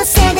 você